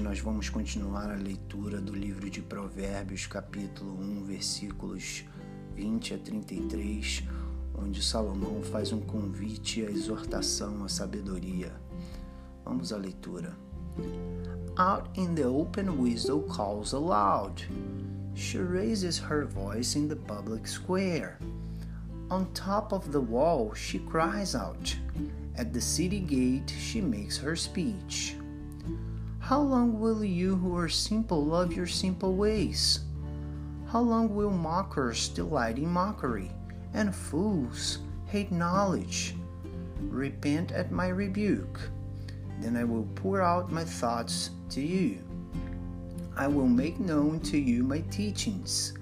nós vamos continuar a leitura do livro de Provérbios, capítulo 1, versículos 20 a 33, onde Salomão faz um convite à exortação à sabedoria. Vamos à leitura. Out in the open wisdom calls aloud. She raises her voice in the public square. On top of the wall, she cries out. At the city gate, she makes her speech. How long will you who are simple love your simple ways? How long will mockers delight in mockery, and fools hate knowledge? Repent at my rebuke. Then I will pour out my thoughts to you. I will make known to you my teachings.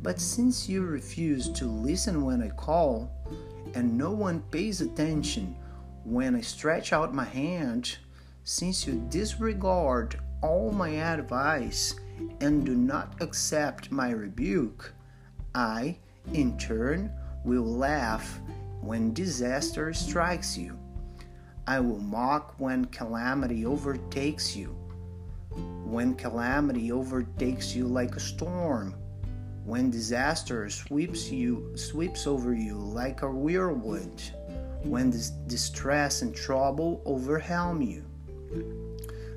But since you refuse to listen when I call, and no one pays attention when I stretch out my hand, since you disregard all my advice and do not accept my rebuke, I, in turn, will laugh when disaster strikes you. I will mock when calamity overtakes you. When calamity overtakes you like a storm, when disaster sweeps you sweeps over you like a whirlwind, when distress and trouble overwhelm you,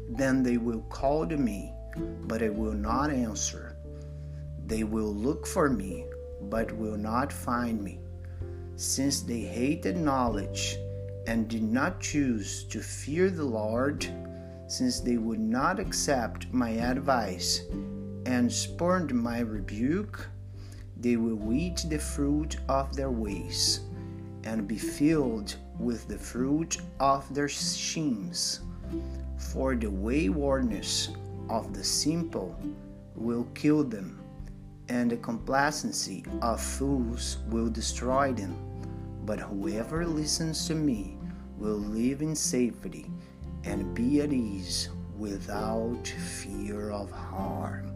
then they will call to me, but I will not answer. They will look for me, but will not find me, since they hated knowledge and did not choose to fear the Lord, since they would not accept my advice and spurned my rebuke, they will eat the fruit of their ways and be filled with the fruit of their schemes. For the waywardness of the simple will kill them, and the complacency of fools will destroy them. But whoever listens to me will live in safety and be at ease without fear of harm.